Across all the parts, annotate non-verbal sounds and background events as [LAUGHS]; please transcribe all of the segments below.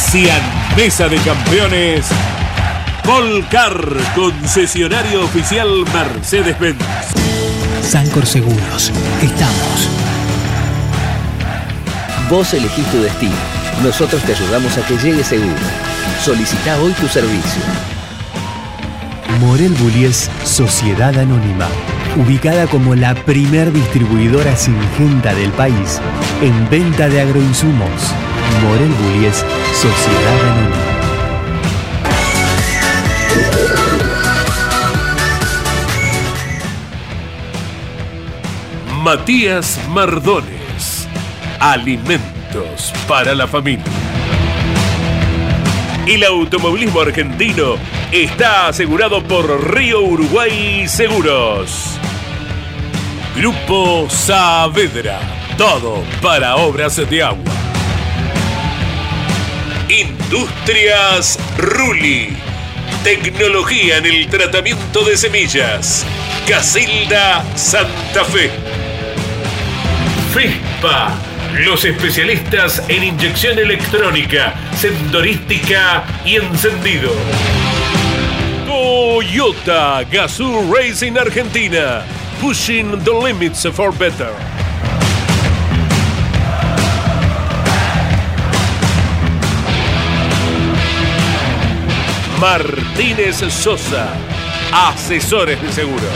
Auspician Mesa de Campeones. Volcar, concesionario oficial Mercedes-Benz. Sancor Seguros. Estamos. Vos elegís tu destino. Nosotros te ayudamos a que llegue seguro. Solicita hoy tu servicio. Morel Bullies Sociedad Anónima. Ubicada como la primer distribuidora singenta del país en venta de agroinsumos. Morel Bullies Sociedad Anónima. Matías Mardones. Alimentos para la familia. El automovilismo argentino está asegurado por Río Uruguay Seguros. Grupo Saavedra. Todo para obras de agua. Industrias Ruli. Tecnología en el tratamiento de semillas. Casilda Santa Fe. FESPA, los especialistas en inyección electrónica, sendorística y encendido. Toyota Gazoo Racing Argentina, pushing the limits for better. Martínez Sosa, asesores de seguros.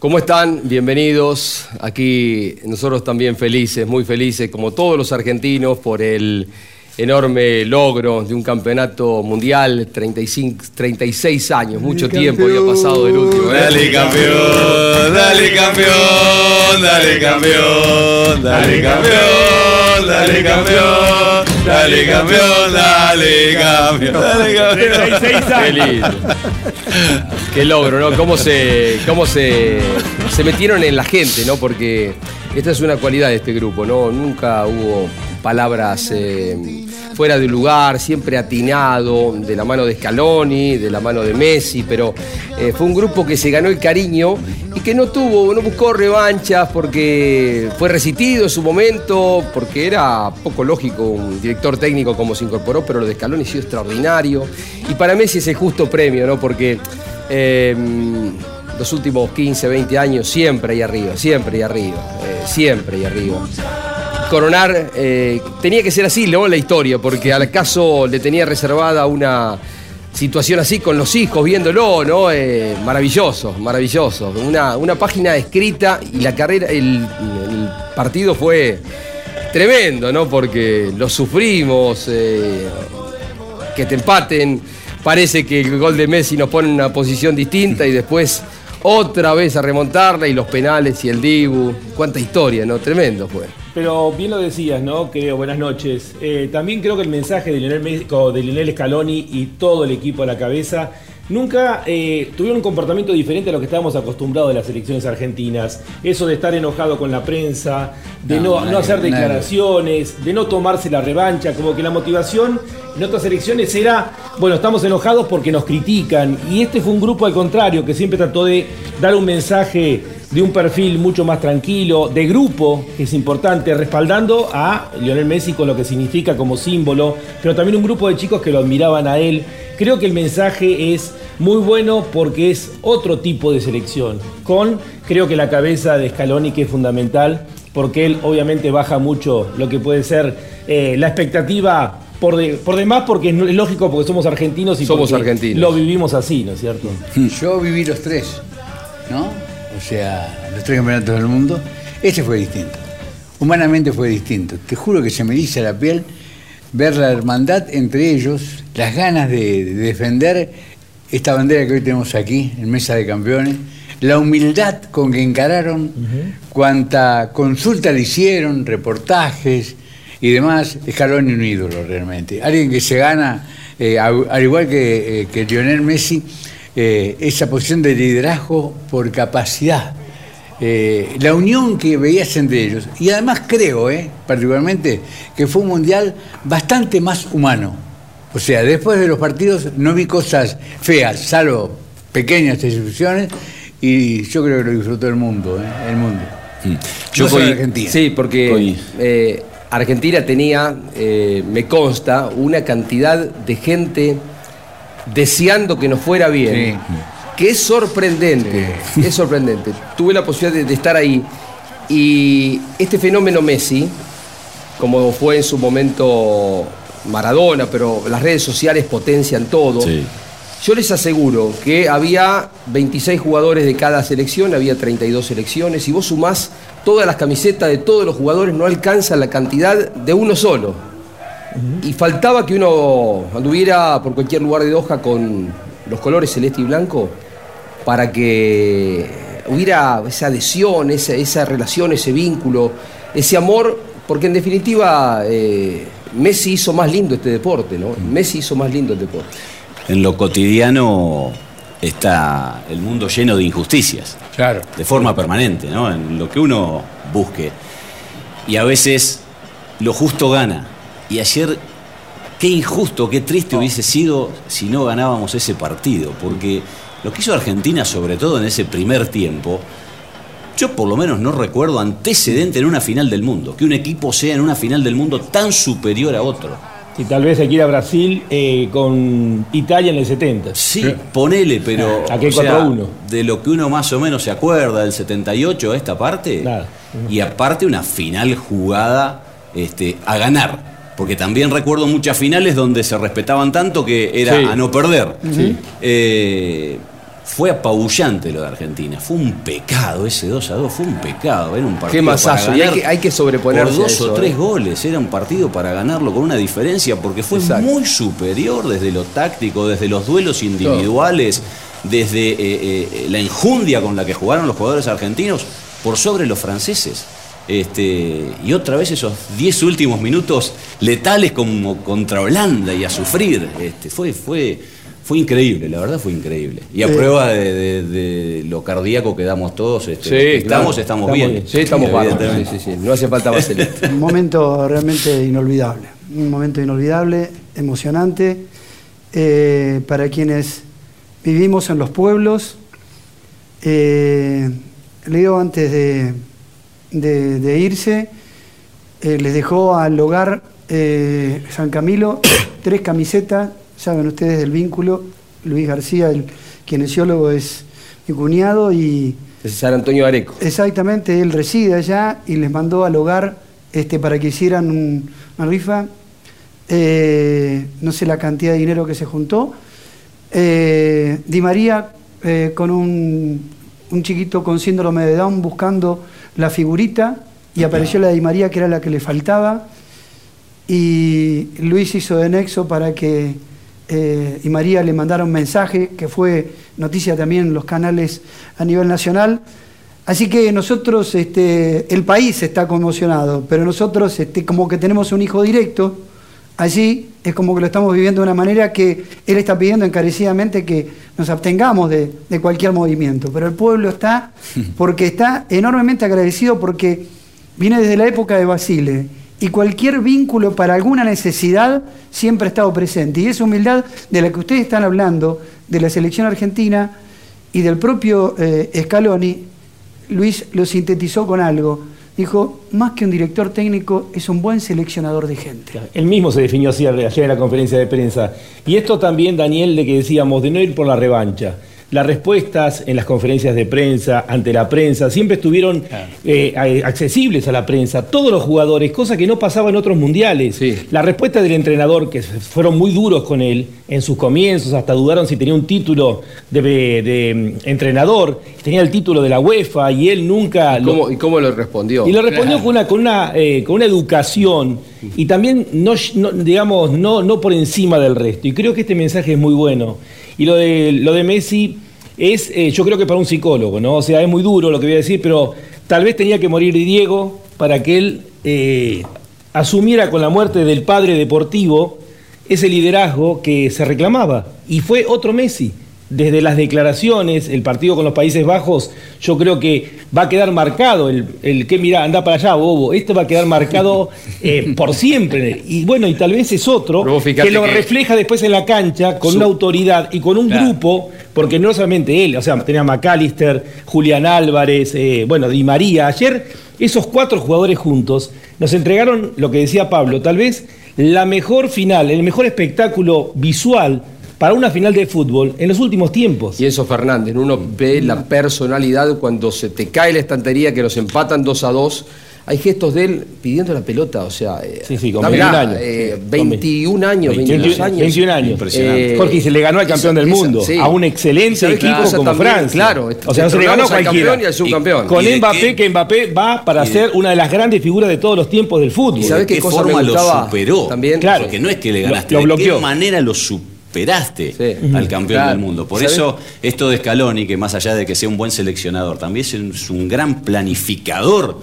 ¿Cómo están? Bienvenidos. Aquí nosotros también felices, muy felices, como todos los argentinos, por el enorme logro de un campeonato mundial, 35, 36 años, mucho tiempo había pasado del último. ¿eh? Dale campeón, dale campeón, dale campeón, dale campeón, dale campeón, dale campeón, dale campeón, dale campeón. Qué lindo. Qué logro, ¿no? Cómo se, cómo se, se metieron en la gente, ¿no? Porque esta es una cualidad de este grupo, ¿no? Nunca hubo palabras eh, fuera de lugar, siempre atinado, de la mano de Scaloni, de la mano de Messi, pero eh, fue un grupo que se ganó el cariño y que no tuvo, no buscó revanchas porque fue resistido en su momento, porque era poco lógico un director técnico como se incorporó, pero lo de Scaloni sí extraordinario. Y para Messi es el justo premio, ¿no? Porque eh, los últimos 15, 20 años siempre ahí arriba, siempre ahí arriba, eh, siempre ahí arriba coronar eh, tenía que ser así, ¿no? La historia, porque al caso le tenía reservada una situación así con los hijos viéndolo, ¿no? Maravilloso, maravilloso. Una, una página escrita y la carrera, el, el partido fue tremendo, ¿no? Porque lo sufrimos, eh, que te empaten. Parece que el gol de Messi nos pone en una posición distinta y después otra vez a remontarla y los penales y el Dibu. Cuánta historia, ¿no? Tremendo fue. Pero bien lo decías, ¿no? Creo, buenas noches. Eh, también creo que el mensaje de Lionel, Messi- de Lionel Scaloni y todo el equipo a la cabeza nunca eh, tuvieron un comportamiento diferente a lo que estábamos acostumbrados de las elecciones argentinas. Eso de estar enojado con la prensa, de no, No, no nadie- hacer nadie. declaraciones, de no tomarse la revancha, como que la motivación en otras elecciones era, bueno, estamos enojados porque nos critican. Y este fue un grupo al contrario, que siempre trató de dar un mensaje de un perfil mucho más tranquilo, de grupo, que es importante, respaldando a Lionel Messi con lo que significa como símbolo, pero también un grupo de chicos que lo admiraban a él. Creo que el mensaje es muy bueno porque es otro tipo de selección, con creo que la cabeza de Scaloni que es fundamental, porque él obviamente baja mucho lo que puede ser eh, la expectativa por, de- por demás, porque es lógico, porque somos argentinos y Somos argentinos. lo vivimos así, ¿no es cierto? Yo viví los tres, ¿no? O sea, los tres campeonatos del mundo. Ese fue distinto. Humanamente fue distinto. Te juro que se me eriza la piel ver la hermandad entre ellos, las ganas de, de defender esta bandera que hoy tenemos aquí en Mesa de Campeones, la humildad con que encararon, cuanta consulta le hicieron, reportajes y demás, Scaloni un ídolo realmente. Alguien que se gana, eh, al igual que, eh, que Lionel Messi, eh, esa posición de liderazgo por capacidad. La unión que veías entre ellos. Y además creo, eh, particularmente, que fue un mundial bastante más humano. O sea, después de los partidos no vi cosas feas, salvo pequeñas excepciones, y yo creo que lo disfrutó el mundo, el mundo. Yo No coi- Argentina. Sí, porque Argentina tenía, eh, me consta, una cantidad de gente deseando que nos fuera bien. Que es sorprendente, es sorprendente. Tuve la posibilidad de, de estar ahí y este fenómeno Messi, como fue en su momento Maradona, pero las redes sociales potencian todo. Sí. Yo les aseguro que había 26 jugadores de cada selección, había 32 selecciones, y vos sumás todas las camisetas de todos los jugadores, no alcanza la cantidad de uno solo. Y faltaba que uno anduviera por cualquier lugar de Doha con los colores celeste y blanco para que hubiera esa adhesión, esa, relación, ese vínculo, ese amor, porque en definitiva eh, Messi hizo más lindo este deporte, ¿no? Messi hizo más lindo el deporte. En lo cotidiano está el mundo lleno de injusticias. Claro. De forma permanente, ¿no? En lo que uno busque. Y a veces lo justo gana. Y ayer, qué injusto, qué triste hubiese sido si no ganábamos ese partido. Porque lo que hizo Argentina, sobre todo en ese primer tiempo, yo por lo menos no recuerdo antecedente en una final del mundo. Que un equipo sea en una final del mundo tan superior a otro. Y tal vez aquí a Brasil eh, con Italia en el 70. Sí, ponele, pero Aquel o sea, 4-1. de lo que uno más o menos se acuerda del 78 a esta parte, Nada. y aparte una final jugada este, a ganar. Porque también recuerdo muchas finales donde se respetaban tanto que era Sí. a no perder. Eh, fue apabullante lo de Argentina. Fue un pecado ese 2 a 2. Fue un pecado. Era un partido. Qué masazo, para y hay que- hay que sobreponerse Por dos eso, o tres eh. goles. Era un partido para ganarlo con una diferencia porque fue Exacto. muy superior desde lo táctico, desde los duelos individuales, desde eh, eh, la enjundia con la que jugaron los jugadores argentinos por sobre los franceses. Este, y otra vez esos 10 últimos minutos letales como contra Holanda y a sufrir. Este, fue, fue, fue increíble, la verdad fue increíble. Y a Eh. prueba de, de- de lo cardíaco que damos todos, este, Sí, estamos, claro. estamos bien. Sí, estamos. Evidentemente. Sí, sí, sí. No hace falta vaselina. [LAUGHS] Un momento realmente inolvidable, un momento inolvidable, emocionante, eh, para quienes vivimos en los pueblos. Eh, Leo antes de, de- de irse, eh, les dejó al hogar eh, San Camilo tres camisetas, saben ustedes del vínculo, Luis García, el kinesiólogo, es mi cuñado y... Es San Antonio Areco. Exactamente, él reside allá y les mandó al hogar este, para que hicieran un- una rifa. Eh, no sé la cantidad de dinero que se juntó. Eh, Di María eh, con un, un chiquito con síndrome de Down buscando la figurita y apareció la de Di María que era la que le faltaba. Y Luis hizo de nexo para que eh, Di María le mandara un mensaje que fue noticia también en los canales a nivel nacional. Así que nosotros, este, el país está conmocionado, pero nosotros este, como que tenemos un hijo directo, allí es como que lo estamos viviendo de una manera que él está pidiendo encarecidamente que nos abstengamos de, de cualquier movimiento. Pero el pueblo está, [LAUGHS] porque está enormemente agradecido porque viene desde la época de Basile y cualquier vínculo para alguna necesidad siempre ha estado presente. Y esa humildad de la que ustedes están hablando, de la selección argentina y del propio eh, Scaloni, Luis lo sintetizó con algo. Dijo, más que un director técnico, es un buen seleccionador de gente. Él mismo se definió así ayer en la conferencia de prensa. Y esto también, Daniel, de que decíamos, de no ir por la revancha, las respuestas en las conferencias de prensa, ante la prensa, siempre estuvieron eh, accesibles a la prensa, todos los jugadores, cosa que no pasaba en otros mundiales. Sí. La respuesta del entrenador, que fueron muy duros con él en sus comienzos, hasta dudaron si tenía un título de, de, mm, entrenador, tenía el título de la UEFA y él nunca... ¿Y lo- cómo, y cómo lo respondió? y lo respondió con una, con una, eh, con una educación y también, no, no, digamos, no, no por encima del resto. Y creo que este mensaje es muy bueno. Y lo de, lo de Messi es, eh, yo creo que para un psicólogo, ¿no? O sea, es muy duro lo que voy a decir, pero tal vez tenía que morir Diego para que él eh, asumiera con la muerte del padre deportivo ese liderazgo que se reclamaba. Y fue otro Messi. Desde las declaraciones, el partido con los Países Bajos, yo creo que va a quedar marcado el, el que mira, anda para allá, bobo. Esto va a quedar marcado [LAUGHS] eh, por siempre. Y bueno, y tal vez es otro que lo que- refleja después en la cancha con Su- una autoridad y con un Claro. grupo, porque no solamente él, o sea, tenía McAllister, Julián Álvarez, eh, bueno, Di María. Ayer esos cuatro jugadores juntos nos entregaron lo que decía Pablo, tal vez la mejor final, el mejor espectáculo visual para una final de fútbol en los últimos tiempos. Y Enzo Fernández, uno ve la personalidad cuando se te cae la estantería, que los empatan 2 a 2. Hay gestos de él pidiendo la pelota, o sea, eh, Sí, sí, con dámela, 21 años. eh, Con 21 años, 22 21 años. 21 años. Impresionante. Jorge, y se le ganó al campeón del esa- mundo, sí. a un ¿Y excelente equipo cosa como también? Francia. Claro, o sea, no se le ganó cualquiera. campeón y al subcampeón. Con ¿Y de Mbappé, qué? que Mbappé va para ¿Y de- ser una de las grandes figuras de todos los tiempos del fútbol. ¿Y sabés ¿De qué qué cosa me forma lo superó? también? Claro. Porque no es que le Lo- ganaste, lo ¿de bloqueó. qué manera lo superaste Sí. al campeón Claro. del mundo? Por ¿Sabés? eso, esto de Scaloni, que más allá de que sea un buen seleccionador, también es un gran planificador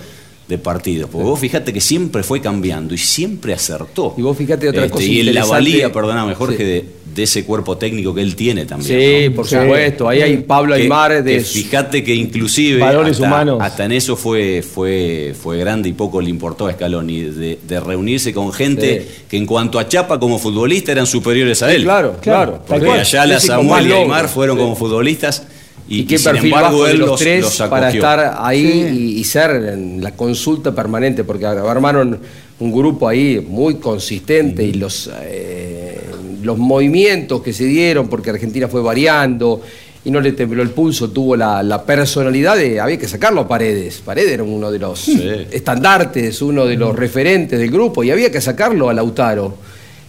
de partidos. Porque vos fíjate que siempre fue cambiando y siempre acertó. Y vos fíjate otra cosa Y la valía, perdóname Jorge, Sí. de, de ese cuerpo técnico que él tiene también. Sí, ¿no? por supuesto. Ahí hay Pablo Que- Aymar de que fíjate que inclusive Valores hasta, humanos. hasta en eso fue, fue, fue grande y poco le importó a Scaloni de, de reunirse con gente Sí. que en cuanto a Chapa como futbolista eran superiores a él. claro, claro. Porque con más Samuel y Aymar fueron como futbolistas y, Y, qué y perfil embargo bajo de los los, tres los para estar ahí Sí. y, y ser en la consulta permanente, porque armaron un grupo ahí muy consistente y los, eh, los movimientos que se dieron, porque Argentina fue variando y no le tembló el pulso, tuvo la, la personalidad de, había que sacarlo a Paredes. Paredes era uno de los estandartes, uno de los referentes del grupo y había que sacarlo a Lautaro.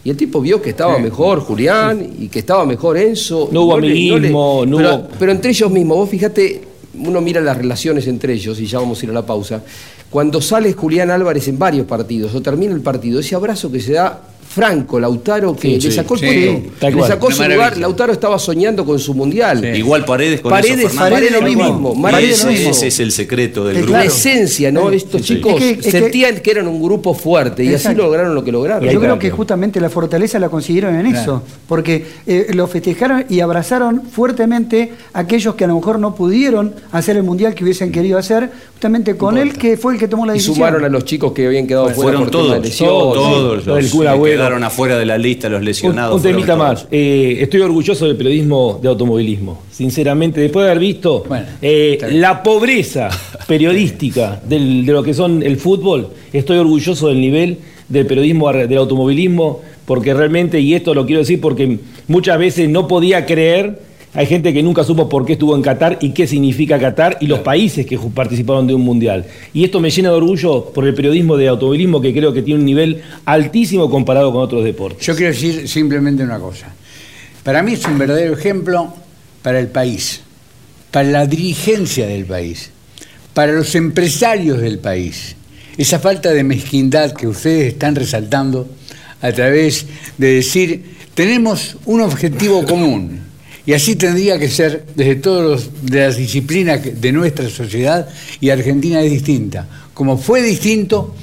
Y el tipo vio que estaba mejor Julián y que estaba mejor Enzo. No hubo le- amiguismo, no pero, hubo- pero entre ellos mismos, vos fíjate, uno mira las relaciones entre ellos, y ya vamos a ir a la pausa. Cuando sale Julián Álvarez en varios partidos, o termina el partido, ese abrazo que se da Franco, Lautaro, que le sí, sacó el sí, le sacó su lugar. Lautaro estaba soñando con su mundial. Igual Paredes con Paredes. Paredes lo Paredes mismo, lo Paredes ese, lo mismo. ese es el secreto del Es grupo. La esencia, ¿no? Estos Sí. chicos Es que- es que- sentían que eran un grupo fuerte y así lograron lo que lograron. Y Yo creo que justamente la fortaleza la consiguieron en Claro. eso, porque eh, lo festejaron y abrazaron fuertemente a aquellos que a lo mejor no pudieron hacer el mundial que hubiesen querido hacer, justamente con él que fue el que tomó la Y decisión. sumaron a los chicos que habían quedado fuera Fueron todos, lesiones. todos Lo quedaron afuera de la lista, los Un, lesionados. un fueron temita más. Eh, estoy orgulloso del periodismo de automovilismo. Sinceramente, después de haber visto Bueno, eh, la pobreza [LAUGHS] periodística del- de lo que son el fútbol, estoy orgulloso del nivel del periodismo del automovilismo, porque realmente, y esto lo quiero decir porque muchas veces no podía creer, hay gente que nunca supo por qué estuvo en Qatar y qué significa Qatar y los países que participaron de un mundial. Y esto me llena de orgullo por el periodismo de automovilismo que creo que tiene un nivel altísimo comparado con otros deportes. Yo quiero decir simplemente una cosa. Para mí es un verdadero ejemplo para el país, para la dirigencia del país, para los empresarios del país. Esa falta de mezquindad que ustedes están resaltando a través de decir, tenemos un objetivo común. Y así tendría que ser desde todas los- de las disciplinas de nuestra sociedad y Argentina es distinta. Como fue distinto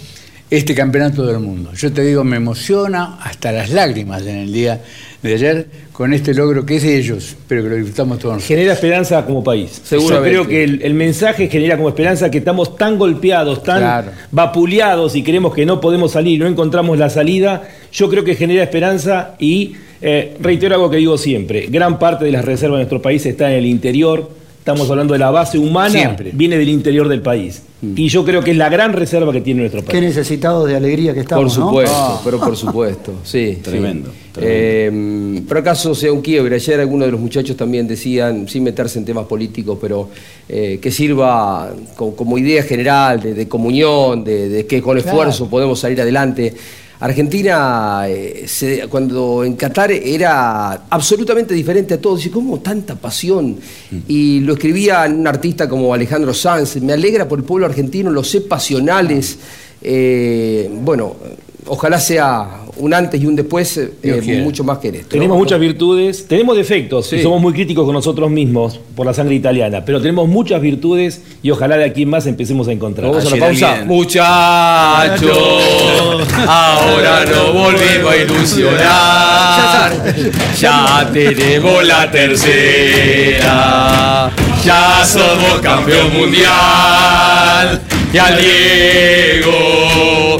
este campeonato del mundo. Yo te digo, me emociona hasta las lágrimas en el día de ayer con este logro que es de ellos, pero que lo disfrutamos todos nosotros. genera esperanza como país. Seguramente. Yo creo que el, el mensaje genera como esperanza que estamos tan golpeados, tan Claro. vapuleados y creemos que no podemos salir, no encontramos la salida. Yo creo que genera esperanza y eh, reitero algo que digo siempre. Gran parte de las reservas de nuestro país está en el interior, estamos hablando de la base humana, Siempre. viene del interior del país. Y yo creo que es la gran reserva que tiene nuestro Qué país. necesitados de alegría que estamos, por supuesto, Ah. pero por supuesto, [LAUGHS] sí. Tremendo, sí. Eh, pero acaso sea un quiebre. Ayer algunos de los muchachos también decían, sin meterse en temas políticos, pero eh, que sirva co- como idea general de, de comunión, de, de que con esfuerzo podemos salir adelante. Argentina, eh, se- cuando en Qatar era absolutamente diferente a todos, dice, ¿cómo tanta pasión? Y lo escribía un artista como Alejandro Sanz, me alegra por el pueblo argentino, los sé pasionales. Eh, bueno, ojalá sea un antes y un después eh, quiera. mucho más que en esto. Tenemos ¿no? muchas virtudes, tenemos defectos Sí. y somos muy críticos con nosotros mismos por la sangre italiana, pero tenemos muchas virtudes y ojalá de aquí en más empecemos a encontrar. Vamos a la pausa. Muchachos, ahora nos volvimos a ilusionar. Ya tenemos la tercera. Ya somos campeón mundial. Y al Diego.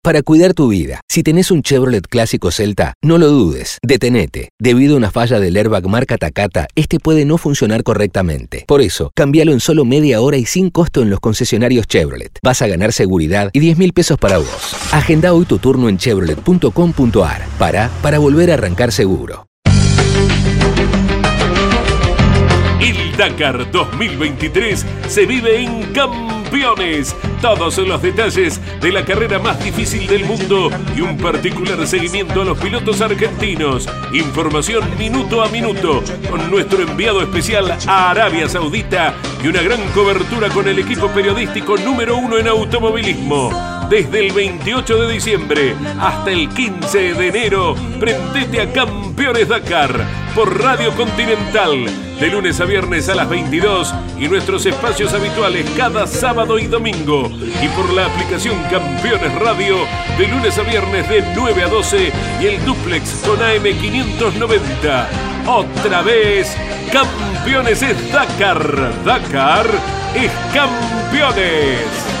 para cuidar tu vida. Si tenés un Chevrolet clásico Celta, no lo dudes, detenete. Debido a una falla del airbag marca Takata, este puede no funcionar correctamente. Por eso, cambialo en solo media hora y sin costo en los concesionarios Chevrolet. Vas a ganar seguridad y 10 mil pesos para vos. Agenda hoy tu turno en chevrolet.com.ar. Para, para volver a arrancar seguro. El Dakar 2023 se vive en Campeones. Todos los detalles de la carrera más difícil del mundo y un particular seguimiento a los pilotos argentinos. Información minuto a minuto con nuestro enviado especial a Arabia Saudita y una gran cobertura con el equipo periodístico número uno en automovilismo. Desde el 28 de diciembre hasta el 15 de enero, prendete a Campeones Dakar por Radio Continental de lunes a viernes a las 22 y nuestros espacios habituales cada sábado y domingo y por la aplicación Campeones Radio de lunes a viernes de 9 a 12 y el duplex con AM590. Otra vez, Campeones es Dakar. Dakar es Campeones.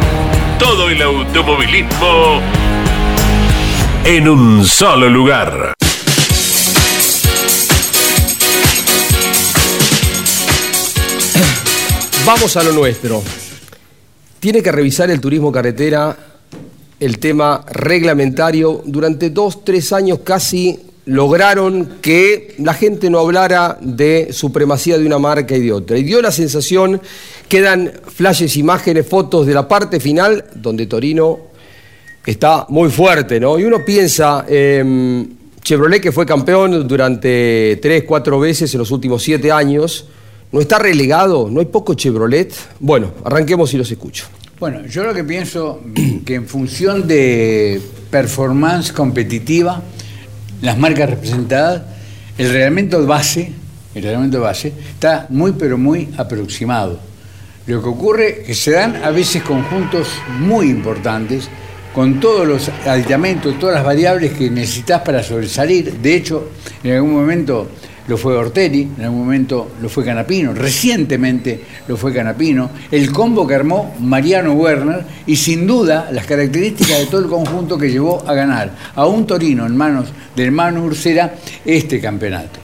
todo el automovilismo en un solo lugar. [COUGHS] Vamos a lo nuestro. Tiene que revisar el turismo carretera el tema reglamentario. Durante dos, tres años casi lograron que la gente no hablara de supremacía de una marca y de otra. Y dio la sensación, quedan flashes, imágenes, fotos de la parte final, donde Torino está muy fuerte, ¿no? Y uno piensa, eh, Chevrolet que fue campeón durante tres, cuatro veces en los últimos siete años, ¿no está relegado? ¿No hay poco Chevrolet? Bueno, arranquemos y los escucho. Bueno, yo lo que pienso que en función de performance competitiva, las marcas representadas, el reglamento base, el reglamento base está muy pero muy aproximado. Lo que ocurre es que se dan a veces conjuntos muy importantes con todos los aditamentos, todas las variables que necesitas para sobresalir. De hecho, en algún momento lo fue Ortelli, en algún momento lo fue Canapino, recientemente lo fue Canapino, el combo que armó Mariano Werner y sin duda las características de todo el conjunto que llevó a ganar a un Torino en manos del hermano Ursera este campeonato.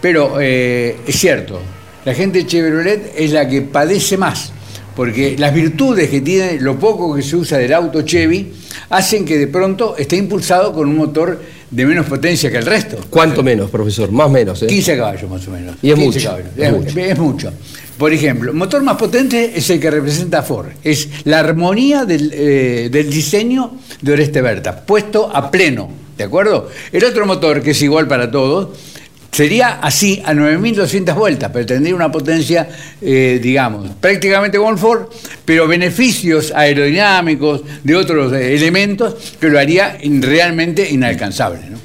Pero eh, es cierto, la gente Chevrolet es la que padece más, porque las virtudes que tiene, lo poco que se usa del auto Chevy, hacen que de pronto esté impulsado con un motor de menos potencia que el resto. ¿Cuánto menos, profesor? Más o menos, ¿eh? 15 caballos más o menos. Y es 15 mucho, caballos. es Es, mucho. es mucho. Por ejemplo, el motor más potente es el que representa Ford. Es la armonía del, eh, del diseño de Oreste Berta, puesto a pleno. ¿De acuerdo? El otro motor, que es igual para todos, sería así a 9.200 vueltas, pero tendría una potencia, eh, digamos, prácticamente como el pero beneficios aerodinámicos de otros eh, elementos que lo haría realmente inalcanzable. ¿no?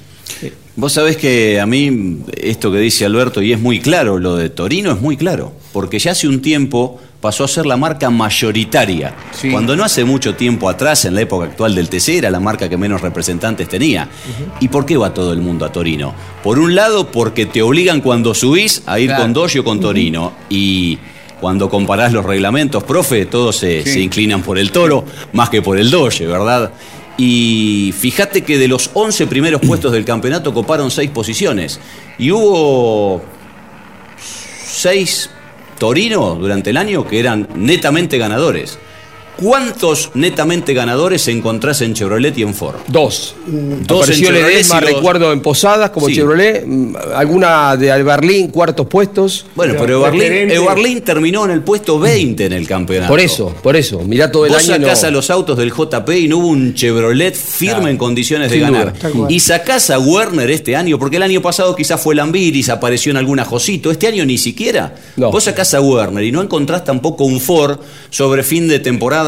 Vos sabés que a mí esto que dice Alberto, y es muy claro, lo de Torino es muy claro, porque ya hace un tiempo pasó a ser la marca mayoritaria. Cuando no hace mucho tiempo atrás, en la época actual del TC, era la marca que menos representantes tenía. ¿Y por qué va todo el mundo a Torino? Por un lado, porque te obligan cuando subís a ir Claro. con Dodge o con Torino. Y cuando comparás los reglamentos, profe, todos se, Sí. se inclinan por el toro más que por el Dodge, ¿verdad? Y fíjate que de los 11 primeros [CLEARS THROAT] puestos del campeonato coparon 6 posiciones. Y hubo 6 Torino durante el año que eran netamente ganadores. ¿Cuántos netamente ganadores encontrás en Chevrolet y en Ford? Dos. Dos Apareció en Ledesma, recuerdo en Posadas como Sí. Chevrolet, mm, alguna de Berlín, cuartos puestos. Bueno, pero Eberlín, Eberlín terminó en el puesto 20 en el campeonato. Por eso, por eso. Mirá todo el Vos año. sacás no- a los autos del JP y no hubo un Chevrolet firme Claro. en condiciones de Sin ganar. Y sacás a Werner este año, porque el año pasado quizás fue Lambiris, apareció en alguna Josito, este año ni siquiera. Vos sacás a Werner y no encontrás tampoco un Ford sobre fin de temporada.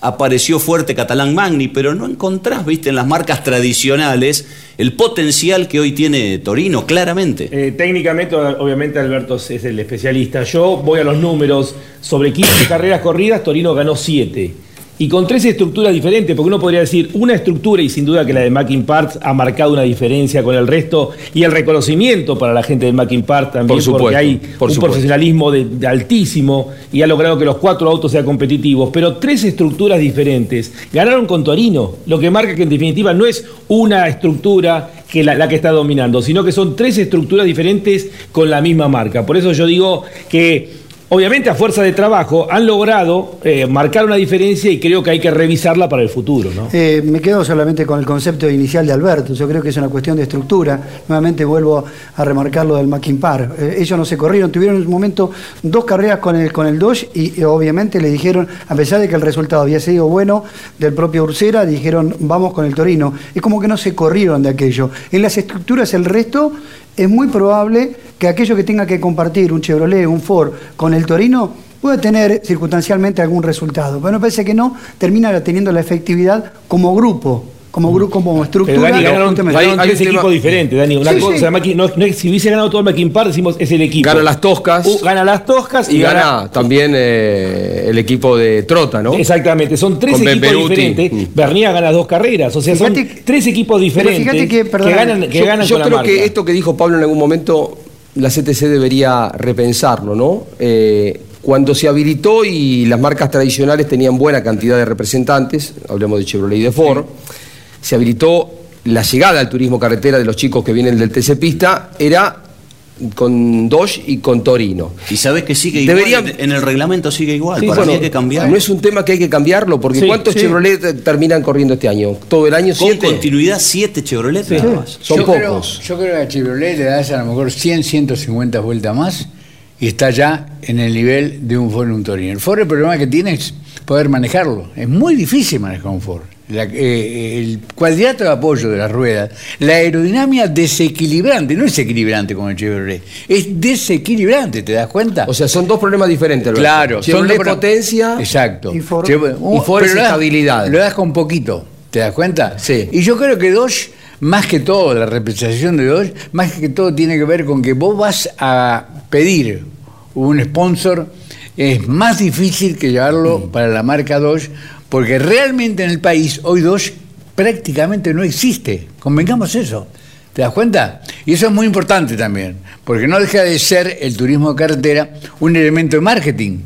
Apareció fuerte Catalán Magni, pero no encontrás, viste, en las marcas tradicionales el potencial que hoy tiene Torino, claramente. Eh, técnicamente, obviamente, Alberto es el especialista. Yo voy a los números. Sobre 15 [COUGHS] carreras corridas, Torino ganó 7. Y con tres estructuras diferentes, porque uno podría decir una estructura, y sin duda que la de Mackin Parts ha marcado una diferencia con el resto, y el reconocimiento para la gente de Mackin Parts también, Por supuesto, porque hay por un supuesto. profesionalismo de, de altísimo y ha logrado que los cuatro autos sean competitivos, pero tres estructuras diferentes ganaron con Torino, lo que marca que en definitiva no es una estructura que la, la que está dominando, sino que son tres estructuras diferentes con la misma marca. Por eso yo digo que obviamente a fuerza de trabajo han logrado eh, marcar una diferencia y creo que hay que revisarla para el futuro. ¿no? Eh, me quedo solamente con el concepto inicial de Alberto. Yo creo que es una cuestión de estructura. Nuevamente vuelvo a remarcar lo del Mackin. Eh, ellos no se corrieron, tuvieron en un momento dos carreras con el, con el Dodge y, eh, obviamente le dijeron, a pesar de que el resultado había sido bueno del propio Ursera, dijeron vamos con el Torino. Es como que no se corrieron de aquello. En las estructuras el resto es muy probable que aquello que tenga que compartir un Chevrolet, un Ford con el Torino puede tener circunstancialmente algún resultado, pero me parece que no termina teniendo la efectividad como grupo, como grupo, como Pero estructura. Dani, ganaron, justamente. ganaron tres equipos diferentes, Dani. Una Sí, cosa, sí. Mackin- no- no es- si hubiese ganado todo el Mackin Par, decimos es el equipo. Gana las Toscas. Uh, gana las Toscas Y gana también eh, el equipo de Trota, ¿no? Exactamente, son tres Con equipos diferentes. Mm. Bernia gana dos carreras, o sea, son tres equipos diferentes fíjate que, perdón, ganan, que yo, ganan yo con la creo que esto que dijo Pablo en algún momento, la CTC debería repensarlo, ¿no? Eh, cuando se habilitó y las marcas tradicionales tenían buena cantidad de representantes, hablemos de Chevrolet y de Ford, se habilitó la llegada al turismo carretera de los chicos que vienen del TC Pista, era con Dodge y con Torino. Y sabes que sigue igual, Deberían- en el reglamento sigue igual, Sí, para bueno, mí hay que cambiar. No es un tema que hay que cambiarlo, porque Sí, ¿cuántos sí. Chevrolet terminan corriendo este año? ¿Todo el año Con siete? continuidad, siete Chevrolet nada más. Son yo pocos. Creo, yo creo que a Chevrolet le das a lo mejor 100, 150 vueltas más y está ya en el nivel de un Ford y un Torino. El Ford el problema que tiene es poder manejarlo. Es muy difícil manejar un Ford. La- eh, el cuadrilátero de apoyo de las ruedas, la aerodinámica desequilibrante, no es equilibrante como el Chevrolet, es desequilibrante, ¿te das cuenta? O sea, son dos problemas diferentes. Alberto. Claro, Chevrolet dos pro- potencia Exacto. y Ford- Chevrolet- y Ford pero es lo das- estabilidad. Lo das con poquito, ¿te das cuenta? Sí. Y yo creo que Dodge, más que todo, la representación de Dodge, más que todo tiene que ver con que vos vas a pedir un sponsor, es más difícil que llevarlo para la marca Dodge, porque realmente en el país hoy Dodge prácticamente no existe. Convengamos eso. ¿Te das cuenta? Y eso es muy importante también, porque no deja de ser el turismo de carretera un elemento de marketing.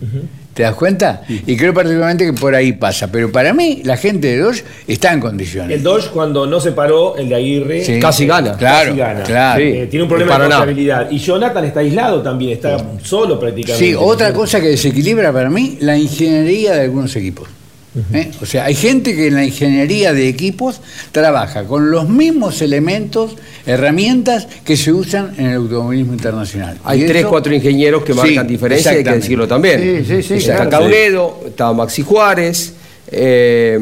¿Te das cuenta? Y creo particularmente que por ahí pasa. Pero para mí, la gente de Dodge está en condiciones. El Dodge cuando no se paró, el de Aguirre, Sí. Casi gana. Claro, casi gana. claro. Eh, tiene un problema de confiabilidad. Y Jonathan está aislado también, está solo prácticamente. Sí, otra cosa que desequilibra para mí, la ingeniería de algunos equipos. ¿Eh? O sea, hay gente que en la ingeniería de equipos trabaja con los mismos elementos, herramientas que se usan en el automovilismo internacional. Hay tres, eso- cuatro ingenieros que Sí, marcan diferencia, hay que decirlo también. Sí, sí, sí, Está claro. Está Maxi Juárez, eh,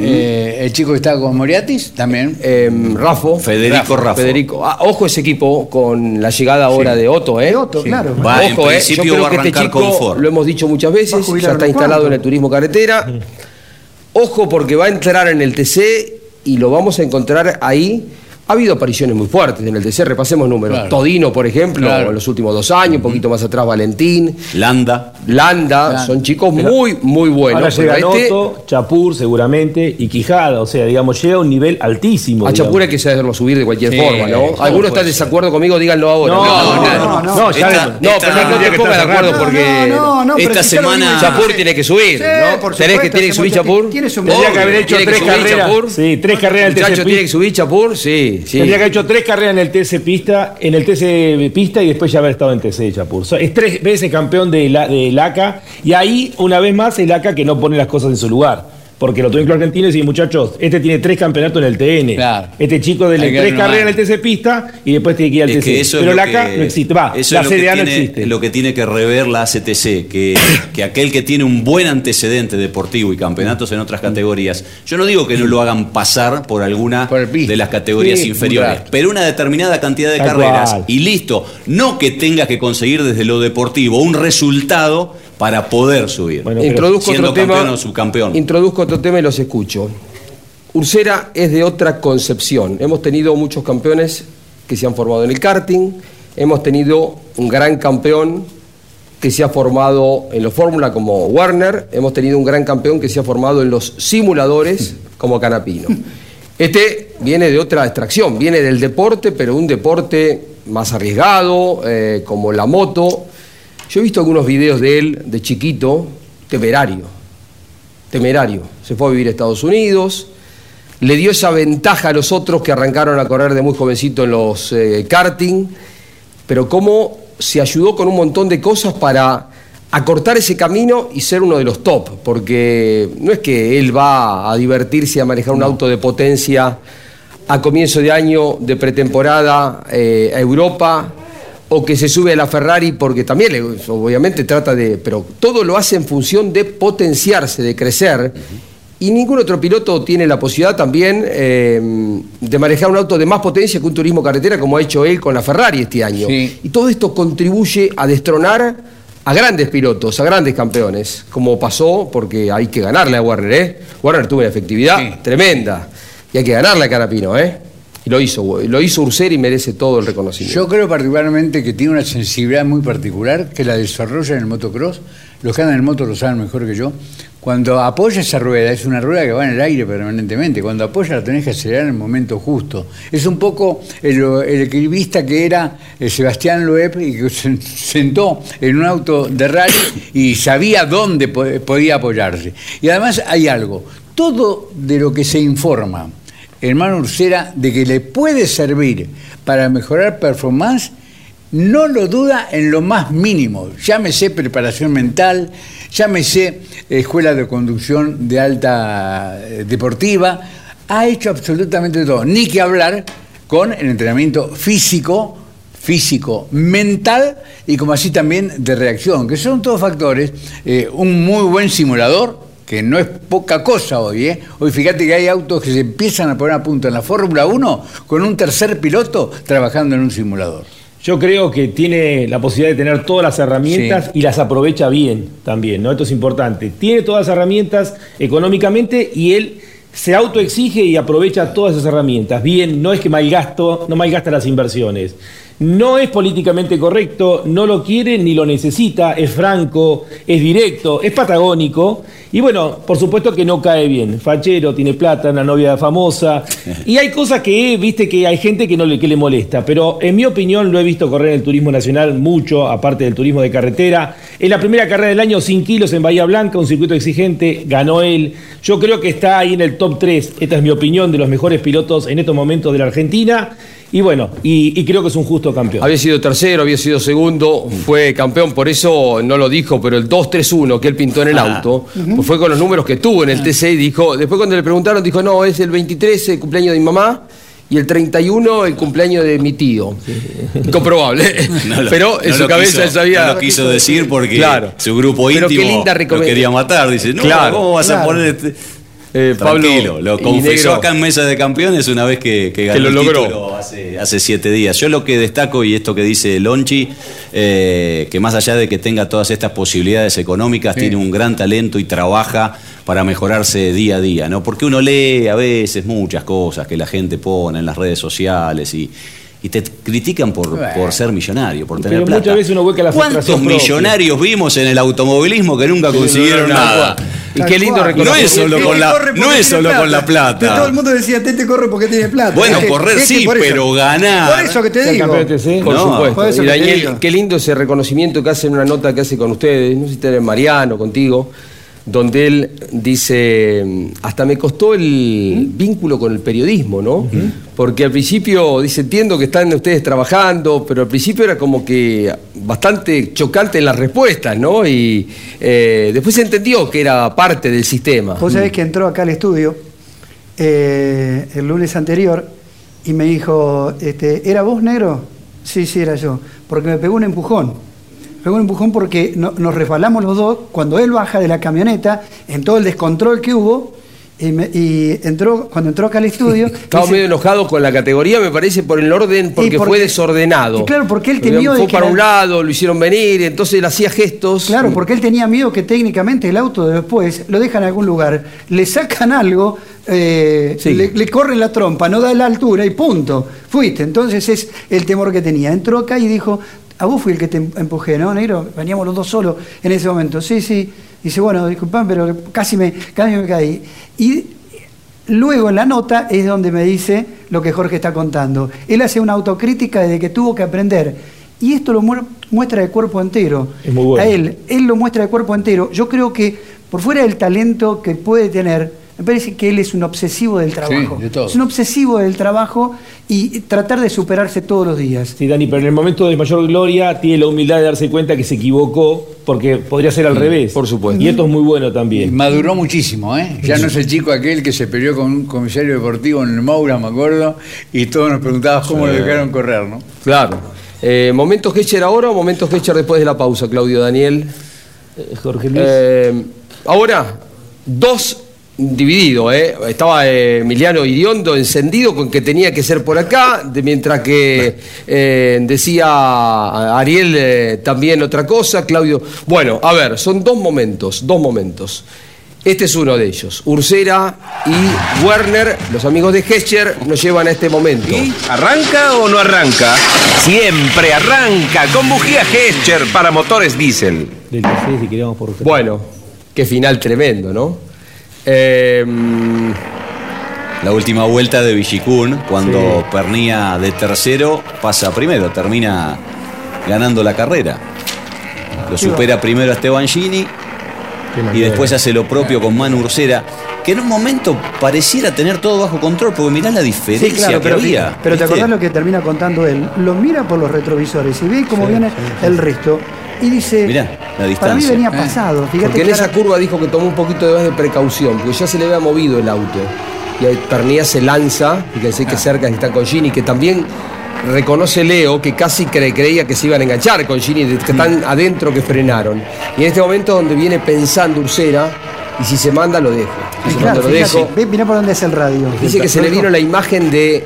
Eh, el chico que está con Moriatis también. eh, Rafo. Federico Raffo. Federico. Ah, ojo ese equipo con la llegada ahora de Otto, ¿eh? Otto, claro. Va, en Ojo, eh, principio yo creo va a que este chico, con Ford. lo hemos dicho muchas veces, ya está instalado en el turismo carretera. Ojo porque va a entrar en el TC y lo vamos a encontrar ahí. Ha habido apariciones muy fuertes en el TC, repasemos números. Claro. Todino, por ejemplo, Claro. en los últimos dos años, un poquito más atrás Valentín. Landa. Landa, son chicos muy, muy buenos. Ahora llega este- Noto, Chapur seguramente y Quijada, o sea, digamos, llega a un nivel altísimo. a digamos. Chapur hay que saberlo subir de cualquier Sí, forma, ¿no? ¿cómo Algunos están en desacuerdo conmigo, díganlo ahora. No, no, no, no, ya Esta- no, no, esta- pero no, no te pongas de acuerdo porque No, no, esta semana-. Chapur tiene que subir, Sí, ¿no? ¿Tenés que tiene que subir Chapur? Tendría que haber hecho ¿Tiene que tres carreras. Chapur? Sí, tres carreras en el Muchacho, TC ¿tiene que subir Chapur? Sí, sí. Tendría que haber hecho tres carreras en el TC pista, en el TC pista y después ya haber estado en TC Chapur. So- Es tres veces campeón de la, del ACA y ahí una vez más el ACA que no pone las cosas en su lugar. Porque lo tuve en argentino y muchachos, este tiene tres campeonatos en el TN. Claro. Este chico de Hay que tres carreras en el TC pista y después tiene que ir al Es TC. que eso Pero ACA que- no existe. Va, eso la es lo que CDA no tiene- existe. Lo que tiene que rever la ACTC, que, que aquel que tiene un buen antecedente deportivo y campeonatos en otras categorías, yo no digo que no lo hagan pasar por alguna de las categorías Sí, inferiores, claro. pero una determinada cantidad de Tal carreras cual. y listo, no que tenga que conseguir desde lo deportivo un resultado para poder subir. Introduzco siendo otro campeón tema. o subcampeón. Introduzco otro tema y los escucho. Ursera es de otra concepción. Hemos tenido muchos campeones que se han formado en el karting, hemos tenido un gran campeón que se ha formado en los Fórmula como Warner, hemos tenido un gran campeón que se ha formado en los simuladores como Canapino. Este viene de otra extracción, viene del deporte, pero un deporte más arriesgado, eh, como la moto. Yo he visto algunos videos de él de chiquito, temerario, temerario. Se fue a vivir a Estados Unidos, le dio esa ventaja a los otros que arrancaron a correr de muy jovencito en los eh, karting, pero cómo se ayudó con un montón de cosas para acortar ese camino y ser uno de los top, porque no es que él va a divertirse a manejar un auto de potencia a comienzo de año de pretemporada eh, a Europa o que se sube a la Ferrari porque también obviamente trata de pero todo lo hace en función de potenciarse de crecer y ningún otro piloto tiene la posibilidad también eh, de manejar un auto de más potencia que un turismo carretera como ha hecho él con la Ferrari este año Sí. y todo esto contribuye a destronar a grandes pilotos, a grandes campeones, como pasó, porque hay que ganarle a Warner, ¿eh? Warner tuvo una efectividad tremenda y hay que ganarle a Carapino, ¿eh? Lo hizo, lo hizo Urser y merece todo el reconocimiento. Yo creo particularmente que tiene una sensibilidad muy particular que la desarrolla en el motocross. Los que andan en el moto lo saben mejor que yo. Cuando apoya esa rueda, es una rueda que va en el aire permanentemente. Cuando apoya la tenés que acelerar en el momento justo. Es un poco el, equilibrista que era eh, Sebastián Loeb y que se [LAUGHS] sentó en un auto de rally y sabía dónde po- podía apoyarse. Y además hay algo. Todo de lo que se informa hermano Ursera de que le puede servir para mejorar performance no lo duda en lo más mínimo. Llámese preparación mental, llámese escuela de conducción de alta eh, deportiva, ha hecho absolutamente todo. Ni que hablar con el entrenamiento físico, físico, mental y como así también de reacción, que son todos factores. Eh, un muy buen simulador, que no es poca cosa hoy. ¿eh? Hoy fíjate que hay autos que se empiezan a poner a punto en la Fórmula 1 con un tercer piloto trabajando en un simulador. Yo creo que tiene la posibilidad de tener todas las herramientas y las aprovecha bien también, ¿no? Esto es importante. Tiene todas las herramientas económicamente y él se autoexige y aprovecha todas esas herramientas. Bien, no es que malgasto, no malgasta las inversiones. No es políticamente correcto, no lo quiere ni lo necesita, es franco, es directo, es patagónico. Y bueno, por supuesto que no cae bien. Fachero, tiene plata, una novia famosa. Y hay cosas que, viste, que hay gente que, no le, que le molesta. Pero en mi opinión lo he visto correr en el turismo nacional mucho, aparte del turismo de carretera. En la primera carrera del año, sin kilos en Bahía Blanca, un circuito exigente, ganó él. Yo creo que está ahí en el top 3, esta es mi opinión, de los mejores pilotos en estos momentos de la Argentina. Y bueno, y, y creo que es un justo campeón. Había sido tercero, había sido segundo, fue campeón, por eso no lo dijo, pero el 2-3-1 que él pintó en el Ah. auto, pues fue con los números que tuvo en el TC y dijo, después cuando le preguntaron, dijo, no, es el 23 el cumpleaños de mi mamá y el 31 el cumpleaños de mi tío. [LAUGHS] Incomprobable. No lo- pero en no su cabeza quiso- él sabía... No lo quiso decir porque Claro. su grupo Pero qué íntimo linda lo quería matar. Dice, no, Claro, ¿cómo vas a poner este? Eh, Pablo Tranquilo, lo y confesó acá en Mesa de Campeones una vez que, que ganó Que lo el logró. título hace, hace siete días. Yo lo que destaco, y esto que dice Lonchi, eh, que más allá de que tenga todas estas posibilidades económicas, Sí. tiene un gran talento y trabaja para mejorarse día a día, ¿no? Porque uno lee a veces muchas cosas que la gente pone en las redes sociales y, y te critican por, Bueno. por ser millonario, por tener Pero plata. muchas veces uno vuelca la ¿Cuántos propia. millonarios vimos en el automovilismo que nunca consiguieron nada? Y qué lindo No reconocer. es solo con la, no es solo con la De todo el plata. mundo decía, Tete corre porque tiene plata. Bueno, correr es que sí, pero ganar. Por eso que te digo. Por No, supuesto. por eso y Daniel, qué lindo ese reconocimiento que hace en una nota que hace con ustedes, no sé si tenés Mariano, contigo, donde él dice, hasta me costó el vínculo con el periodismo, ¿no? Porque al principio, dice, entiendo que están ustedes trabajando, pero al principio era como que bastante chocante en las respuestas, ¿no? Y eh, después se entendió que era parte del sistema. Vos sabés que entró acá al estudio eh, el lunes anterior y me dijo, este, ¿era vos negro? Sí, sí, era yo. Porque me pegó un empujón. Pegó un empujón porque no- nos resbalamos los dos cuando él baja de la camioneta, en todo el descontrol que hubo, y, me- y entró, cuando entró acá al estudio... [LAUGHS] Estaba medio enojado con la categoría, me parece, por el orden, porque, porque- fue desordenado. claro, porque él temió de Fue que para un lado, lo hicieron venir, entonces él hacía gestos. Claro, porque él tenía miedo que técnicamente el auto después lo dejan en algún lugar, le sacan algo, eh, Sí. le, le corren la trompa, no da la altura y punto. Fuiste. Entonces es el temor que tenía. Entró acá y dijo, a vos fui el que te em- empujé, ¿no, negro? Veníamos los dos solos en ese momento. Sí, sí. Dice, bueno, disculpame, pero casi me, casi me caí. Y luego en la nota es donde me dice lo que Jorge está contando. Él hace una autocrítica desde que tuvo que aprender. Y esto lo mu- muestra de cuerpo entero. Es muy bueno. A él, él lo muestra de cuerpo entero. Yo creo que por fuera del talento que puede tener, me parece que él es un obsesivo del trabajo. de todo. Es un obsesivo del trabajo y tratar de superarse todos los días. Sí, Dani, pero en el momento de mayor gloria tiene la humildad de darse cuenta que se equivocó porque podría ser al revés. por supuesto. Y esto es muy bueno Y también. maduró muchísimo, ¿eh? Ya no es el chico aquel que se peleó con un comisario deportivo en el Maura, me acuerdo, y todos nos preguntábamos cómo lo dejaron correr, ¿no? Claro. Eh, ¿Momentos Hecher ahora o momentos Hecher después de la pausa, Claudio Daniel? Eh, Jorge Luis. Eh, ahora, dos dividido, ¿eh? Estaba eh, Emiliano Iriondo encendido con que tenía que ser por acá, de- mientras que eh, decía Ariel eh, también otra cosa, Claudio. Bueno, a ver, son dos momentos, dos momentos. Este es uno de ellos. Ursera y Werner, los amigos de Hescher, nos llevan a este momento. ¿Arranca o no arranca? Siempre arranca con bujía Gescher para motores diésel. Del TC, si queremos por Bueno, qué final tremendo, ¿no? Eh, La última vuelta de Villicún, cuando Pernía de tercero pasa primero, termina ganando la carrera. Lo supera primero a Esteban Gini y después hace lo propio con Manu Ursera, que en un momento pareciera tener todo bajo control, porque mirá la diferencia Sí, claro, que pero, había. pero te acordás lo que termina contando él. Lo mira por los retrovisores y ve cómo viene el resto. Y dice, Mirá, la distancia. para mí venía Eh. pasado. Fíjate Porque en esa ahora- curva dijo que tomó un poquito de, más de precaución, porque ya se le había movido el auto. Y ahí Pernía se lanza, fíjense que cerca está con Gini, que también reconoce Leo que casi cre- creía que se iban a enganchar con Gini, que están adentro que frenaron. Y en este momento donde viene pensando Ursera, y si se manda lo dejo. Si Ay, se claro, manda lo fíjate, dejo. ve, mirá por dónde es el radio. Dice que se le vino la imagen de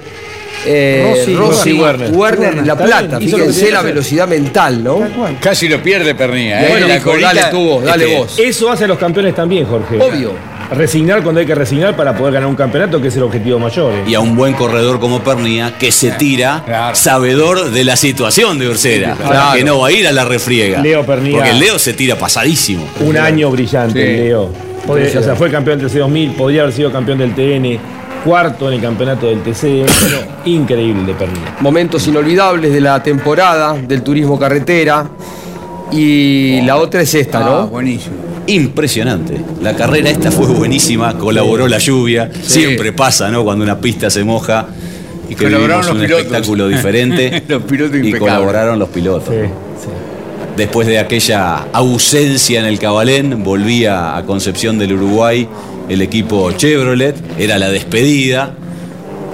eh, Rossi, Rossi, Rossi Werner, Werner. en La Plata. Fíjense la velocidad mental, ¿no? Casi lo pierde Pernía. Y ¿eh? ahí La dijo, colita- dale tú, dale Este, vos. Eso hace a los campeones también, Jorge. Obvio. Resignar cuando hay que resignar para poder ganar un campeonato, que es el objetivo mayor. ¿eh? Y a un buen corredor como Pernía que se tira sabedor de la situación de Ursera. Claro. Que no va a ir a la refriega. Leo Pernía. Porque Leo se tira pasadísimo. Un año brillante, Sí. Leo. Podría- o sea, fue campeón del TC2000, podría haber sido campeón del TN, cuarto en el campeonato del TC. Increíble de Pernilla. Momentos inolvidables de la temporada del turismo carretera. Y la otra es esta, ¿no? Ah, buenísimo. Impresionante. La carrera esta fue buenísima, colaboró la lluvia. Siempre pasa, ¿no? Cuando una pista se moja y que Colaboraron los un pilotos. espectáculo [LAUGHS] diferente. Los pilotos y impecables. colaboraron los pilotos. Después de aquella ausencia en el Cabalén, volvía a Concepción del Uruguay el equipo Chevrolet, era la despedida,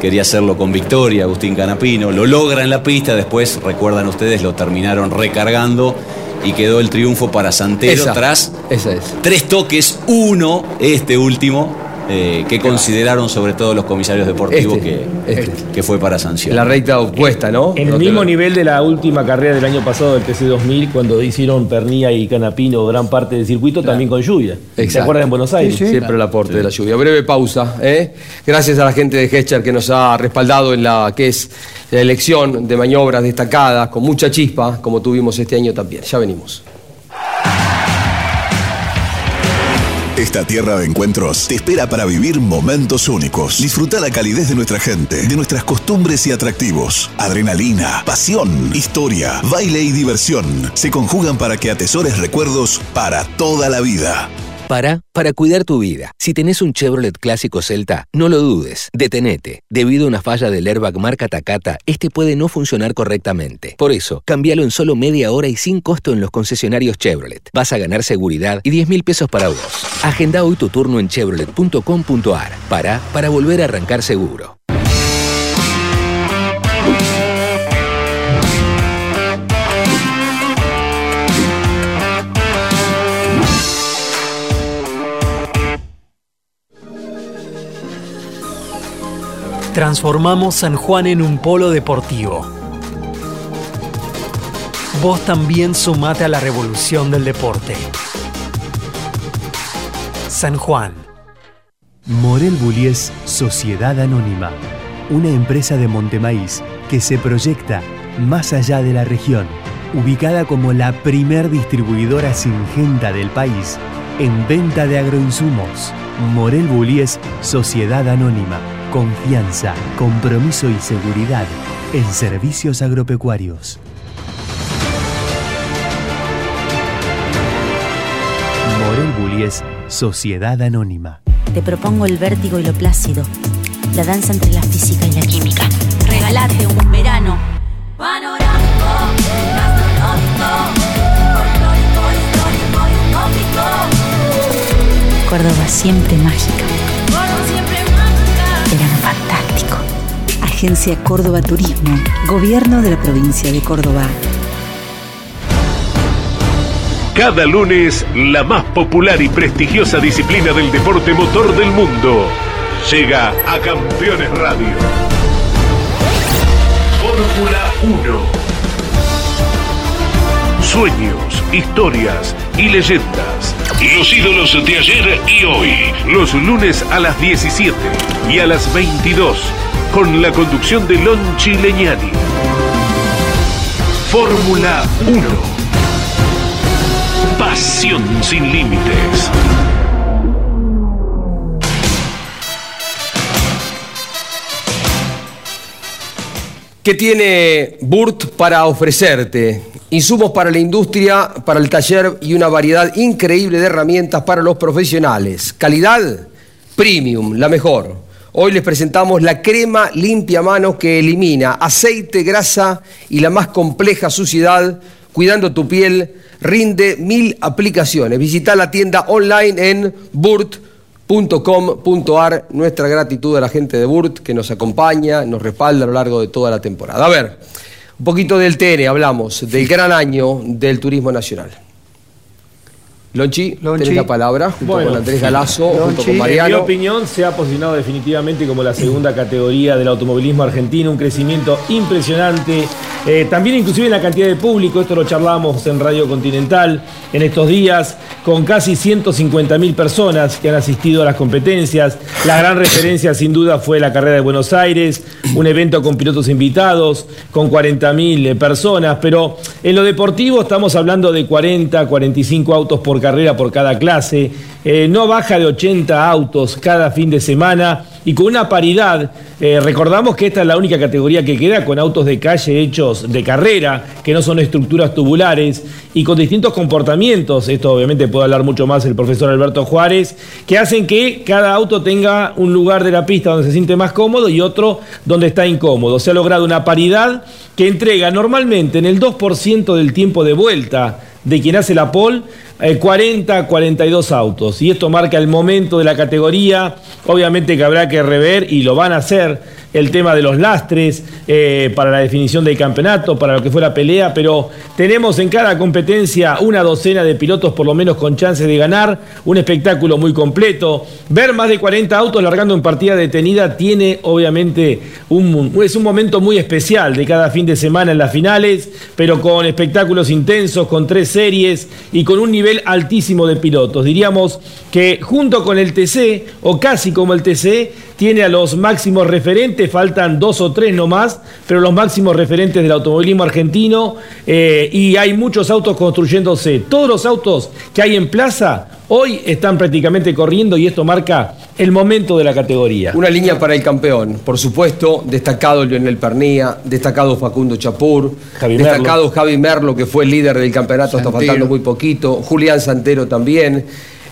quería hacerlo con victoria Agustín Canapino, lo logra en la pista, después, recuerdan ustedes, lo terminaron recargando y quedó el triunfo para Santero Esa, tras esa es. tres toques, uno, este último, eh, que consideraron sobre todo los comisarios deportivos Este, que, este. que fue para sanción. La recta opuesta, ¿no? En el te mismo lo- nivel de la última carrera del año pasado del TC2000, cuando hicieron Pernilla y Canapino gran parte del circuito, también con lluvia. ¿Se Exacto. acuerdan en Buenos Aires? Siempre el aporte de la lluvia. Breve pausa. ¿eh? Gracias a la gente de Hecher que nos ha respaldado en la que es la elección de maniobras destacadas, con mucha chispa, como tuvimos este año también. Ya venimos. Esta tierra de encuentros te espera para vivir momentos únicos. Disfruta la calidez de nuestra gente, de nuestras costumbres y atractivos. Adrenalina, pasión, historia, baile y diversión se conjugan para que atesores recuerdos para toda la vida. Para, para cuidar tu vida. Si tenés un Chevrolet clásico Celta, no lo dudes, detenete. Debido a una falla del airbag marca Takata, este puede no funcionar correctamente. Por eso, cambialo en solo media hora y sin costo en los concesionarios Chevrolet. Vas a ganar seguridad y 10 mil pesos para vos. Agenda hoy tu turno en chevrolet.com.ar. Para, para volver a arrancar seguro. Transformamos San Juan en un polo deportivo. Vos también sumate a la revolución del deporte. San Juan. Morel Bullies Sociedad Anónima, una empresa de Montemaíz que se proyecta más allá de la región, ubicada como la primer distribuidora singenta del país en venta de agroinsumos. Morel Bullies Sociedad Anónima, confianza, compromiso y seguridad en servicios agropecuarios. Morel Bullies Sociedad Anónima. Te propongo el vértigo y lo plácido, la danza entre la física y la química. Regalate un verano panorámico, gastronómico, folclórico, histórico y utópico. Córdoba siempre mágica. Verano fantástico. Agencia Córdoba Turismo, Gobierno de la provincia de Córdoba. Cada lunes, la más popular y prestigiosa disciplina del deporte motor del mundo llega a Campeones Radio. Fórmula 1. Sueños, historias y leyendas. Los ídolos de ayer y hoy. Los lunes a las 17 y a las 22. Con la conducción de Lon Chileñani. Fórmula 1. Pasión sin límites. ¿Qué tiene Burt para ofrecerte? Insumos para la industria, para el taller y una variedad increíble de herramientas para los profesionales. Calidad Premium, la mejor. Hoy les presentamos la crema limpia manos que elimina aceite, grasa y la más compleja suciedad, cuidando tu piel, rinde mil aplicaciones. Visita la tienda online en burt.com.ar. Nuestra gratitud a la gente de Burt que nos acompaña, nos respalda a lo largo de toda la temporada. A ver, un poquito del TN, hablamos del gran año del turismo nacional. Lonchi, tenés la palabra, junto Bueno. con Andrés Galazo, junto con En mi Mariano. opinión, se ha posicionado definitivamente como la segunda categoría del automovilismo argentino, un crecimiento impresionante. Eh, también inclusive en la cantidad de público, esto lo charlábamos en Radio Continental en estos días, con casi 150.000 personas que han asistido a las competencias. La gran referencia sin duda fue la carrera de Buenos Aires, un evento con pilotos invitados, con 40.000 personas, pero en lo deportivo estamos hablando de 40, 45 autos por carrera por cada clase, eh, no baja de 80 autos cada fin de semana y con una paridad. eh, recordamos que esta es la única categoría que queda con autos de calle hechos de carrera, que no son estructuras tubulares y con distintos comportamientos. Esto obviamente puede hablar mucho más el profesor Alberto Juárez, que hacen que cada auto tenga un lugar de la pista donde se siente más cómodo y otro donde está incómodo. Se ha logrado una paridad que entrega normalmente en el 2% del tiempo de vuelta de quien hace la pole, eh, 40, 42 autos. Y esto marca el momento de la categoría. Obviamente que habrá que rever, y lo van a hacer, el tema de los lastres eh, para la definición del campeonato, para lo que fue la pelea, pero tenemos en cada competencia una docena de pilotos por lo menos con chances de ganar, un espectáculo muy completo. Ver más de 40 autos largando en partida detenida tiene obviamente un, es un momento muy especial de cada fin de semana en las finales, pero con espectáculos intensos, con tres series y con un nivel altísimo de pilotos. Diríamos que junto con el TC, o casi como el TC, tiene a los máximos referentes, faltan dos o tres nomás, pero los máximos referentes del automovilismo argentino eh, y hay muchos autos construyéndose. Todos los autos que hay en plaza hoy están prácticamente corriendo y esto marca el momento de la categoría. Una línea para el campeón, por supuesto, destacado Lionel Pernía, destacado Facundo Chapur, Javi destacado Merlo. Javi Merlo, que fue el líder del campeonato, Santero. faltando muy poquito, Julián Santero también,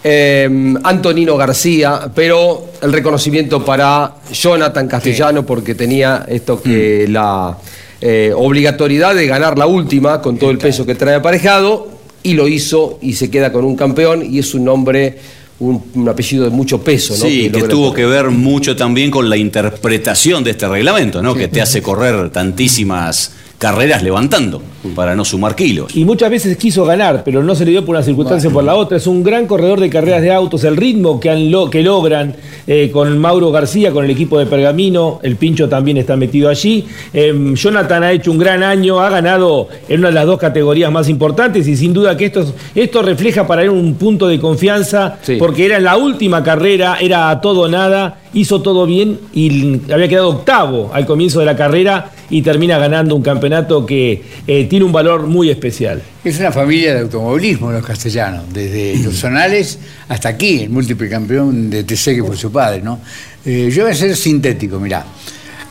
eh, Antonino García, pero el reconocimiento para Jonathan Castellano, porque tenía esto que la eh, obligatoriedad de ganar la última con todo el peso que trae aparejado, y lo hizo y se queda con un campeón, y es un nombre, un, un apellido de mucho peso, ¿no? Sí, que tuvo que ver mucho también con la interpretación de este reglamento, ¿no? Que te hace correr tantísimas carreras levantando para no sumar kilos. Y muchas veces quiso ganar, pero no se le dio por una circunstancia o por la otra. Es un gran corredor de carreras de autos. El ritmo que, han lo- que logran eh, con Mauro García, con el equipo de Pergamino, el Pincho también está metido allí. Eh, Jonathan ha hecho un gran año, ha ganado en una de las dos categorías más importantes y sin duda que esto, esto refleja para él un punto de confianza, Sí. porque era la última carrera, era a todo o nada, hizo todo bien y había quedado octavo al comienzo de la carrera y termina ganando un campeonato que eh, tiene un valor muy especial. Es una familia de automovilismo los castellanos, desde [CLEARS THROAT] los zonales hasta aquí, el múltiple campeón de TC que fue su padre, ¿no? Eh, yo voy a ser sintético, mirá.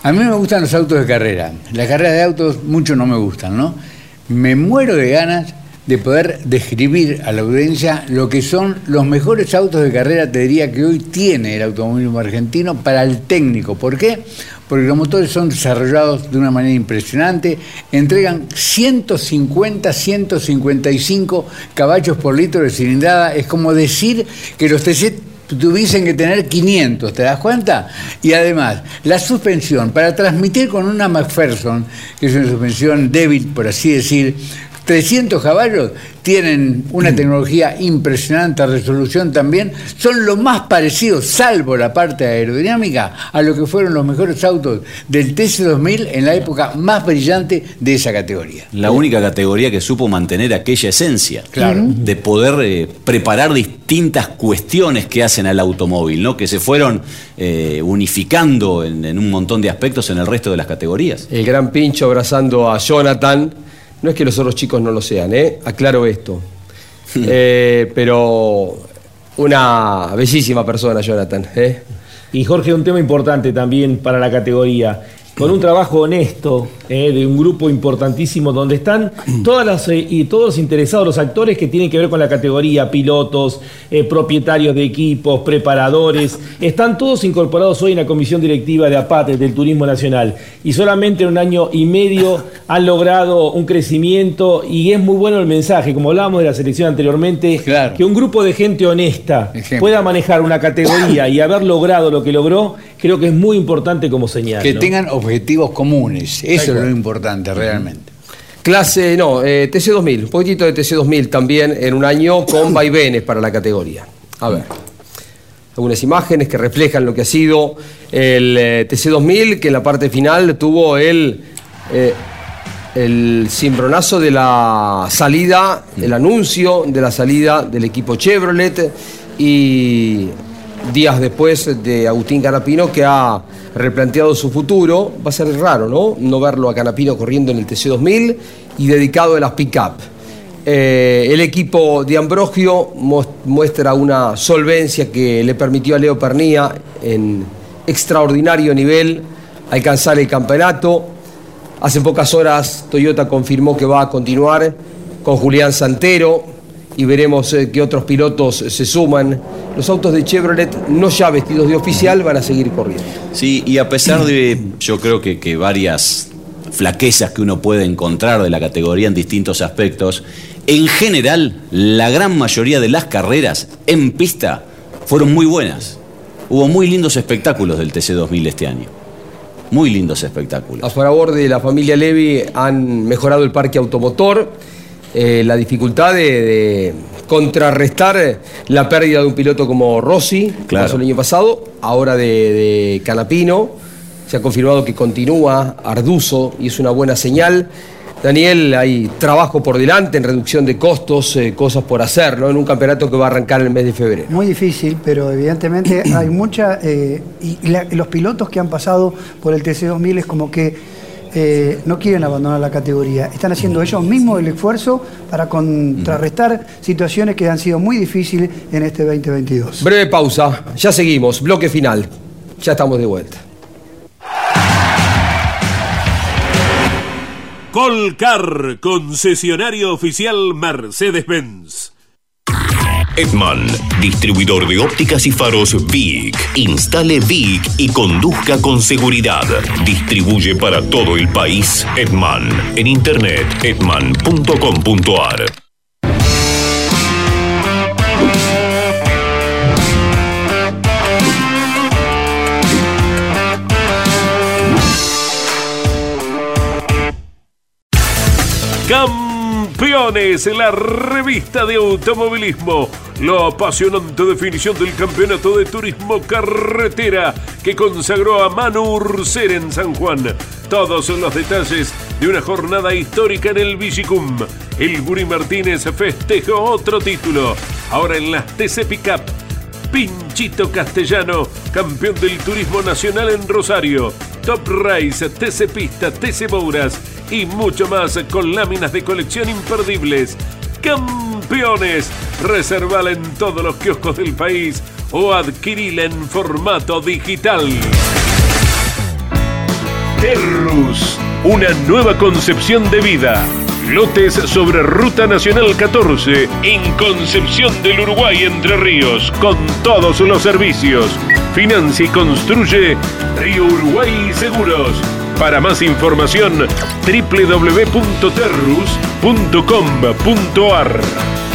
A mí me gustan los autos de carrera. Las carreras de autos mucho no me gustan, ¿no? Me muero de ganas de poder describir a la audiencia lo que son los mejores autos de carrera, te diría que hoy tiene el automovilismo argentino para el técnico. ¿Por qué? Porque los motores son desarrollados de una manera impresionante, entregan 150, 155 caballos por litro de cilindrada. Es como decir que los TC tuviesen que tener 500, ¿te das cuenta? Y además, la suspensión, para transmitir con una McPherson, que es una suspensión débil, por así decir, 300 caballos, tienen una tecnología impresionante, resolución también, son lo más parecido, salvo la parte aerodinámica, a lo que fueron los mejores autos del TC2000 en la época más brillante de esa categoría. La única categoría que supo mantener aquella esencia. Claro. De poder eh, preparar distintas cuestiones que hacen al automóvil, ¿no? Que se fueron eh, unificando en, en un montón de aspectos en el resto de las categorías. El gran pincho abrazando a Jonathan. No es que los otros chicos no lo sean, ¿eh? Aclaro esto. Eh, pero una bellísima persona, Jonathan. ¿eh? Y Jorge, un tema importante también para la categoría. Con un trabajo honesto eh, de un grupo importantísimo donde están todas las, eh, y todos los interesados, los actores que tienen que ver con la categoría, pilotos, eh, propietarios de equipos, preparadores, están todos incorporados hoy en la comisión directiva de APATE del Turismo Nacional. Y solamente en un año y medio han logrado un crecimiento y es muy bueno el mensaje, como hablábamos de la selección anteriormente, que un grupo de gente honesta pueda manejar una categoría y haber logrado lo que logró, creo que es muy importante como señal. Que ¿no? tengan objetivos comunes. Eso es lo importante realmente. Clase, no, eh, TC2000, un poquitito de TC2000 también en un año con [COUGHS] vaivenes para la categoría. A ver, algunas imágenes que reflejan lo que ha sido el eh, TC2000, que en la parte final tuvo el, eh, el cimbronazo de la salida, el anuncio de la salida del equipo Chevrolet y días después de Agustín Canapino que ha replanteado su futuro. Va a ser raro, ¿no? No verlo a Canapino corriendo en el TC2000 y dedicado a las pick-up. Eh, el equipo de Ambrogio muestra una solvencia que le permitió a Leo Pernía en extraordinario nivel alcanzar el campeonato. Hace pocas horas Toyota confirmó que va a continuar con Julián Santero y veremos eh, qué otros pilotos se suman. Los autos de Chevrolet, no ya vestidos de oficial, van a seguir corriendo. Sí, y a pesar de, yo creo que, que varias flaquezas que uno puede encontrar de la categoría en distintos aspectos, en general, la gran mayoría de las carreras en pista fueron muy buenas. Hubo muy lindos espectáculos del TC2000 este año. Muy lindos espectáculos. A favor de la familia Levy han mejorado el parque automotor, eh, la dificultad de, de contrarrestar eh, la pérdida de un piloto como Rossi, que Claro. pasó el año pasado, ahora de, de Canapino. Se ha confirmado que continúa Arduzo y es una buena señal. Daniel, hay trabajo por delante en reducción de costos, eh, cosas por hacer, ¿no? En un campeonato que va a arrancar en el mes de febrero. Muy difícil, pero evidentemente hay mucha. eh, y la- los pilotos que han pasado por el TC2000 es como que eh, no quieren abandonar la categoría. Están haciendo ellos mismos el esfuerzo para contrarrestar situaciones que han sido muy difíciles en este 2022. Breve pausa, ya seguimos, bloque final. Ya estamos de vuelta. Colcar, concesionario oficial Mercedes-Benz. Edman, distribuidor de ópticas y faros VIC. Instale VIC y conduzca con seguridad. Distribuye para todo el país Edman. En internet edman.com.ar. Campeones, la revista de automovilismo. La apasionante definición del campeonato de turismo carretera que consagró a Manu Urcer en San Juan. Todos los detalles de una jornada histórica en el Vigicum. El Guri Martínez festejó otro título. Ahora en las TC Pickup. Pinchito Castellano, campeón del turismo nacional en Rosario. Top Race, TC Pista, TC Bouras y mucho más con láminas de colección imperdibles. Campeones, reservala en todos los kioscos del país o adquirila en formato digital. Terrus, una nueva concepción de vida. Lotes sobre Ruta Nacional 14 en Concepción del Uruguay Entre Ríos con todos los servicios. Financia y construye Río Uruguay Seguros. Para más información www.terrus.com.ar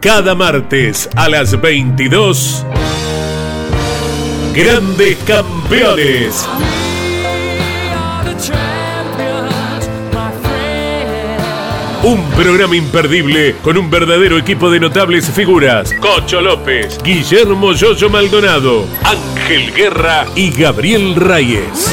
Cada martes a las 22, Grandes Campeones. Un programa imperdible con un verdadero equipo de notables figuras. Cocho López, Guillermo Yoyo Maldonado, Ángel Guerra y Gabriel Reyes.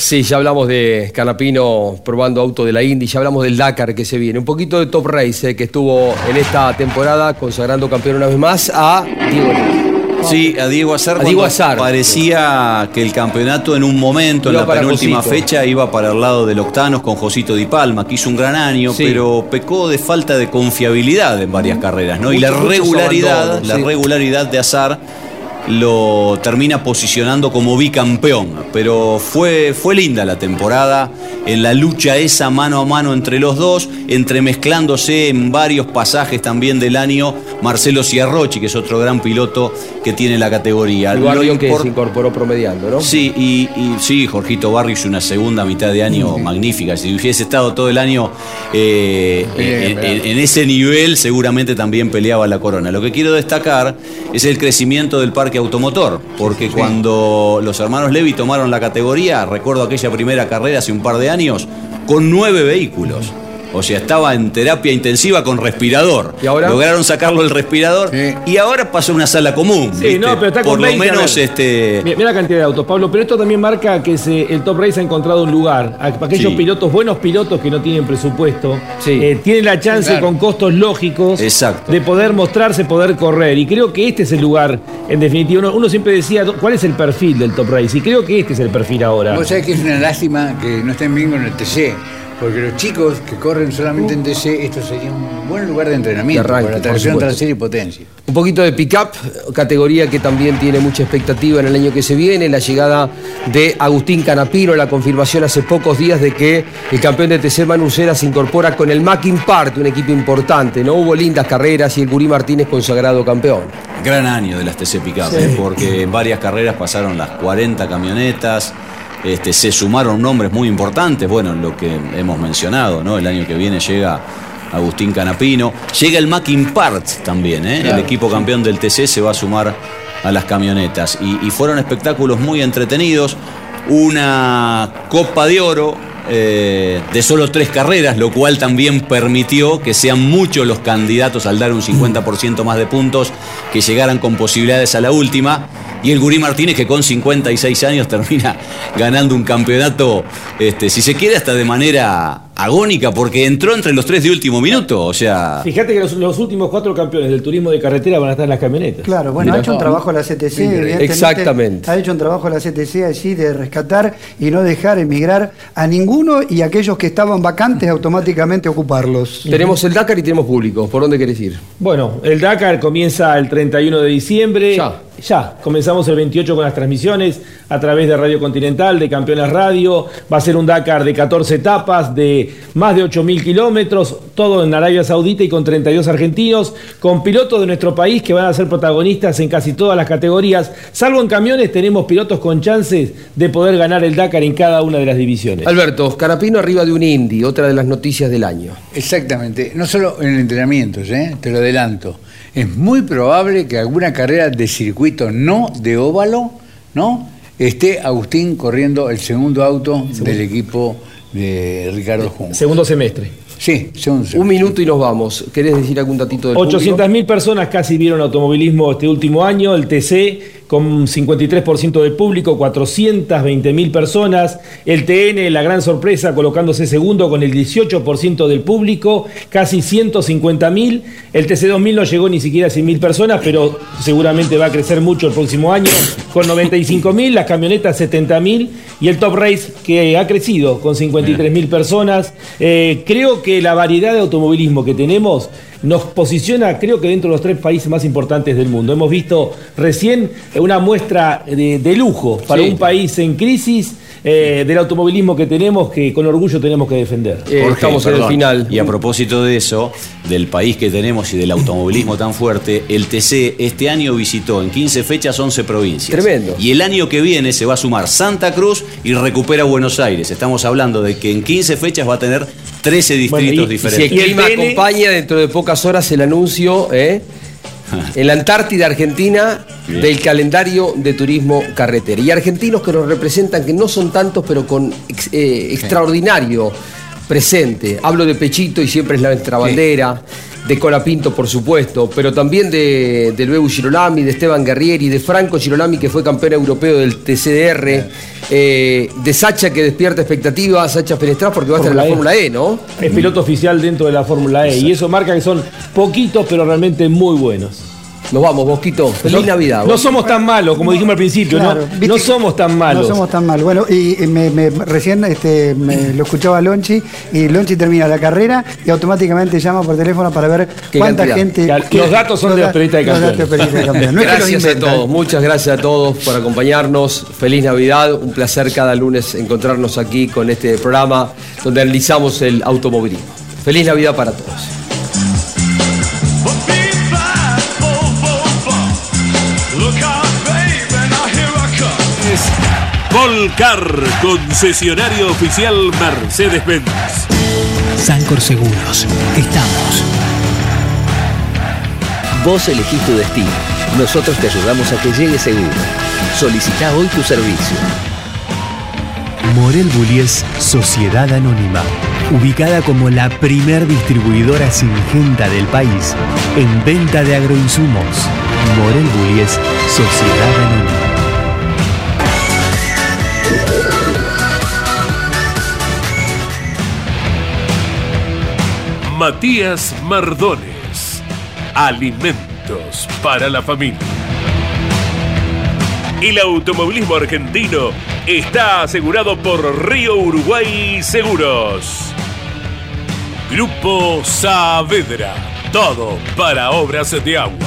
Sí, ya hablamos de Canapino probando auto de la Indy, ya hablamos del Dakar que se viene. Un poquito de Top Race eh, que estuvo en esta temporada consagrando campeón una vez más a Diego Sí, a Diego Azar. A Diego Azar. Parecía que el campeonato en un momento, Iba en la penúltima Josito. fecha, iba para el lado del Octanos con Josito Di Palma, que hizo un gran año, Sí. pero pecó de falta de confiabilidad en varias carreras, ¿no? y la regularidad, la sí. regularidad de Azar lo termina posicionando como bicampeón. Pero fue, fue linda la temporada, en la lucha esa mano a mano entre los dos, entremezclándose en varios pasajes también del año Marcelo Ciarrochi, que es otro gran piloto que tiene la categoría. El Barrio que se incorporó promediando, ¿no? Sí, y, y sí, Jorgito Barrio hizo una segunda mitad de año magnífica. Si hubiese estado todo el año eh, en ese nivel, seguramente también peleaba la corona. Lo que quiero destacar es el crecimiento del parque automotor, porque cuando los hermanos Levi tomaron la categoría, recuerdo aquella primera carrera hace un par de años, con nueve vehículos. O sea, estaba en terapia intensiva con respirador. ¿Y ahora? Lograron sacarlo del respirador y ahora pasó a una sala común. Sí, ¿viste? no, pero está con Por lo 20, a menos este. Mira, mira la cantidad de autos, Pablo, pero esto también marca que se- el Top Race ha encontrado un lugar. A- Aquellos Sí. pilotos, buenos pilotos que no tienen presupuesto, eh, tienen la chance Claro. con costos lógicos Exacto. de poder mostrarse, poder correr. Y creo que este es el lugar, en definitiva. Uno, uno siempre decía, ¿cuál es el perfil del Top Race? Y creo que este es el perfil ahora. Vos sabés que es una lástima que no estén bien con el TC, porque los chicos que corren solamente en TC, esto sería un buen lugar de entrenamiento, De arranque, por tracción trasera y potencia. Un poquito de pick-up, categoría que también tiene mucha expectativa en el año que se viene, la llegada de Agustín Canapino, la confirmación hace pocos días de que el campeón de TC Manucera se incorpora con el Mackin Part, un equipo importante. No hubo lindas carreras y el Gurí Martínez consagrado campeón. Gran año de las TC Pickup, Sí. ¿eh? porque en varias carreras pasaron las 40 camionetas, este, se sumaron nombres muy importantes, bueno, lo que hemos mencionado, ¿no? El año que viene llega Agustín Canapino, llega el Mackin Parts también, ¿eh? Claro, el equipo campeón del TC se va a sumar a las camionetas y, y fueron espectáculos muy entretenidos, una Copa de Oro, eh, de solo tres carreras, lo cual también permitió que sean muchos los candidatos al dar un 50% más de puntos que llegaran con posibilidades a la última. Y el Gurí Martínez, que con 56 años termina [LAUGHS] ganando un campeonato, este, si se quiere, hasta de manera agónica, porque entró entre los tres de último minuto. O sea, Fíjate que los, los últimos cuatro campeones del turismo de carretera van a estar en las camionetas. Claro, bueno, ha hecho un trabajo la CTC, evidentemente. Exactamente. Ha hecho un trabajo la CTC allí de rescatar y no dejar emigrar a ninguno y aquellos que estaban vacantes automáticamente ocuparlos. Tenemos el Dakar y tenemos público. ¿Por dónde querés ir? Bueno, el Dakar comienza el 31 de diciembre. Ya. Ya, comenzamos el 28 con las transmisiones a través de Radio Continental, de Campeones Radio. Va a ser un Dakar de 14 etapas, de más de 8.000 kilómetros, todo en Arabia Saudita y con 32 argentinos, con pilotos de nuestro país que van a ser protagonistas en casi todas las categorías. Salvo en camiones, tenemos pilotos con chances de poder ganar el Dakar en cada una de las divisiones. Alberto, Canapino arriba de un Indy, otra de las noticias del año. Exactamente, no solo en entrenamientos, ¿eh? te lo adelanto. Es muy probable que alguna carrera de circuito no de óvalo, ¿no? Esté Agustín corriendo el segundo auto del equipo de Ricardo Junco. Segundo semestre. Sí, Un minuto y nos vamos. ¿Querés decir algún datito del público? 800.000 personas casi vieron automovilismo este último año, el TC con 53% del público, 420.000 personas, el TN, la gran sorpresa, colocándose segundo con el 18% del público, casi 150.000, el TC2000 no llegó ni siquiera a 100.000 personas, pero seguramente va a crecer mucho el próximo año, con 95.000, las camionetas 70.000 y el Top Race que ha crecido con 53.000 personas. Eh, creo que la variedad de automovilismo que tenemos nos posiciona, creo que dentro de los tres países más importantes del mundo. Hemos visto recién una muestra de, de lujo para Sí. un país en crisis eh, del automovilismo que tenemos, que con orgullo tenemos que defender. Eh, Jorge, perdón. Y a propósito de eso, del país que tenemos y del automovilismo tan fuerte, el TC este año visitó en 15 fechas 11 provincias. Tremendo. Y el año que viene se va a sumar Santa Cruz y recupera Buenos Aires. Estamos hablando de que en 15 fechas va a tener 13 distritos Si diferentes. el clima acompaña, dentro de pocas horas el anuncio ¿eh? [LAUGHS] en la Antártida Argentina Bien. del calendario de turismo carretera. Y argentinos que nos representan, que no son tantos, pero con ex- eh, extraordinario presente. Hablo de Pechito y siempre es la nuestra bandera. De Colapinto, por supuesto, pero también de, del Bebu Girolami, de Esteban Guerrieri, de Franco Girolami, que fue campeón europeo del TCDR, eh, de Sacha, que despierta expectativas, Sacha Fenestrás, porque va a estar en la Fórmula E, ¿no? Es piloto oficial dentro de la Fórmula E y eso marca que son poquitos pero realmente muy buenos. Nos vamos, Bosquito. Feliz no, Navidad. No somos tan malos, como dijimos al principio, Claro, ¿no? viste No somos tan malos. No somos tan mal. Bueno, y y me, me- recién este, me [CLEARS THROAT] lo escuchaba Lonchi y Lonchi termina la carrera y automáticamente llama por teléfono para ver Qué cuánta cantidad. gente. Que los datos son de los periodistas de los datos de campeones. [LAUGHS] No es que los gracias a todos, muchas gracias a todos por acompañarnos. Feliz Navidad, un placer cada lunes encontrarnos aquí con este programa donde analizamos el automovilismo. Feliz Navidad para todos. Volcar, concesionario oficial Mercedes-Benz. Sancor Seguros. Estamos. Vos elegís tu destino. Nosotros te ayudamos a que llegue seguro. Solicita hoy tu servicio. Morel Bullies Sociedad Anónima. Ubicada como la primer distribuidora singenta del país en venta de agroinsumos. Morel Bullies Sociedad Anónima. Matías Mardones. Alimentos para la familia. El automovilismo argentino está asegurado por Río Uruguay Seguros. Grupo Saavedra. Todo para obras de agua.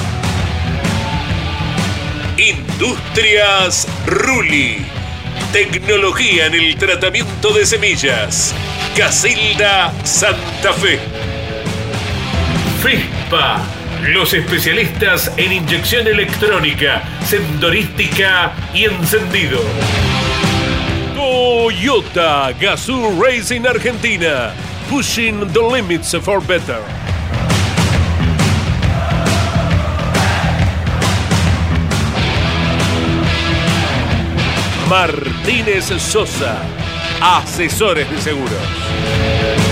Industrias Ruli. Tecnología en el tratamiento de semillas. Casilda Santa Fe. FISPA. Los especialistas en inyección electrónica, sendorística y encendido. Toyota Gazoo Racing Argentina. Pushing the limits for better. Martínez Sosa, asesores de seguros.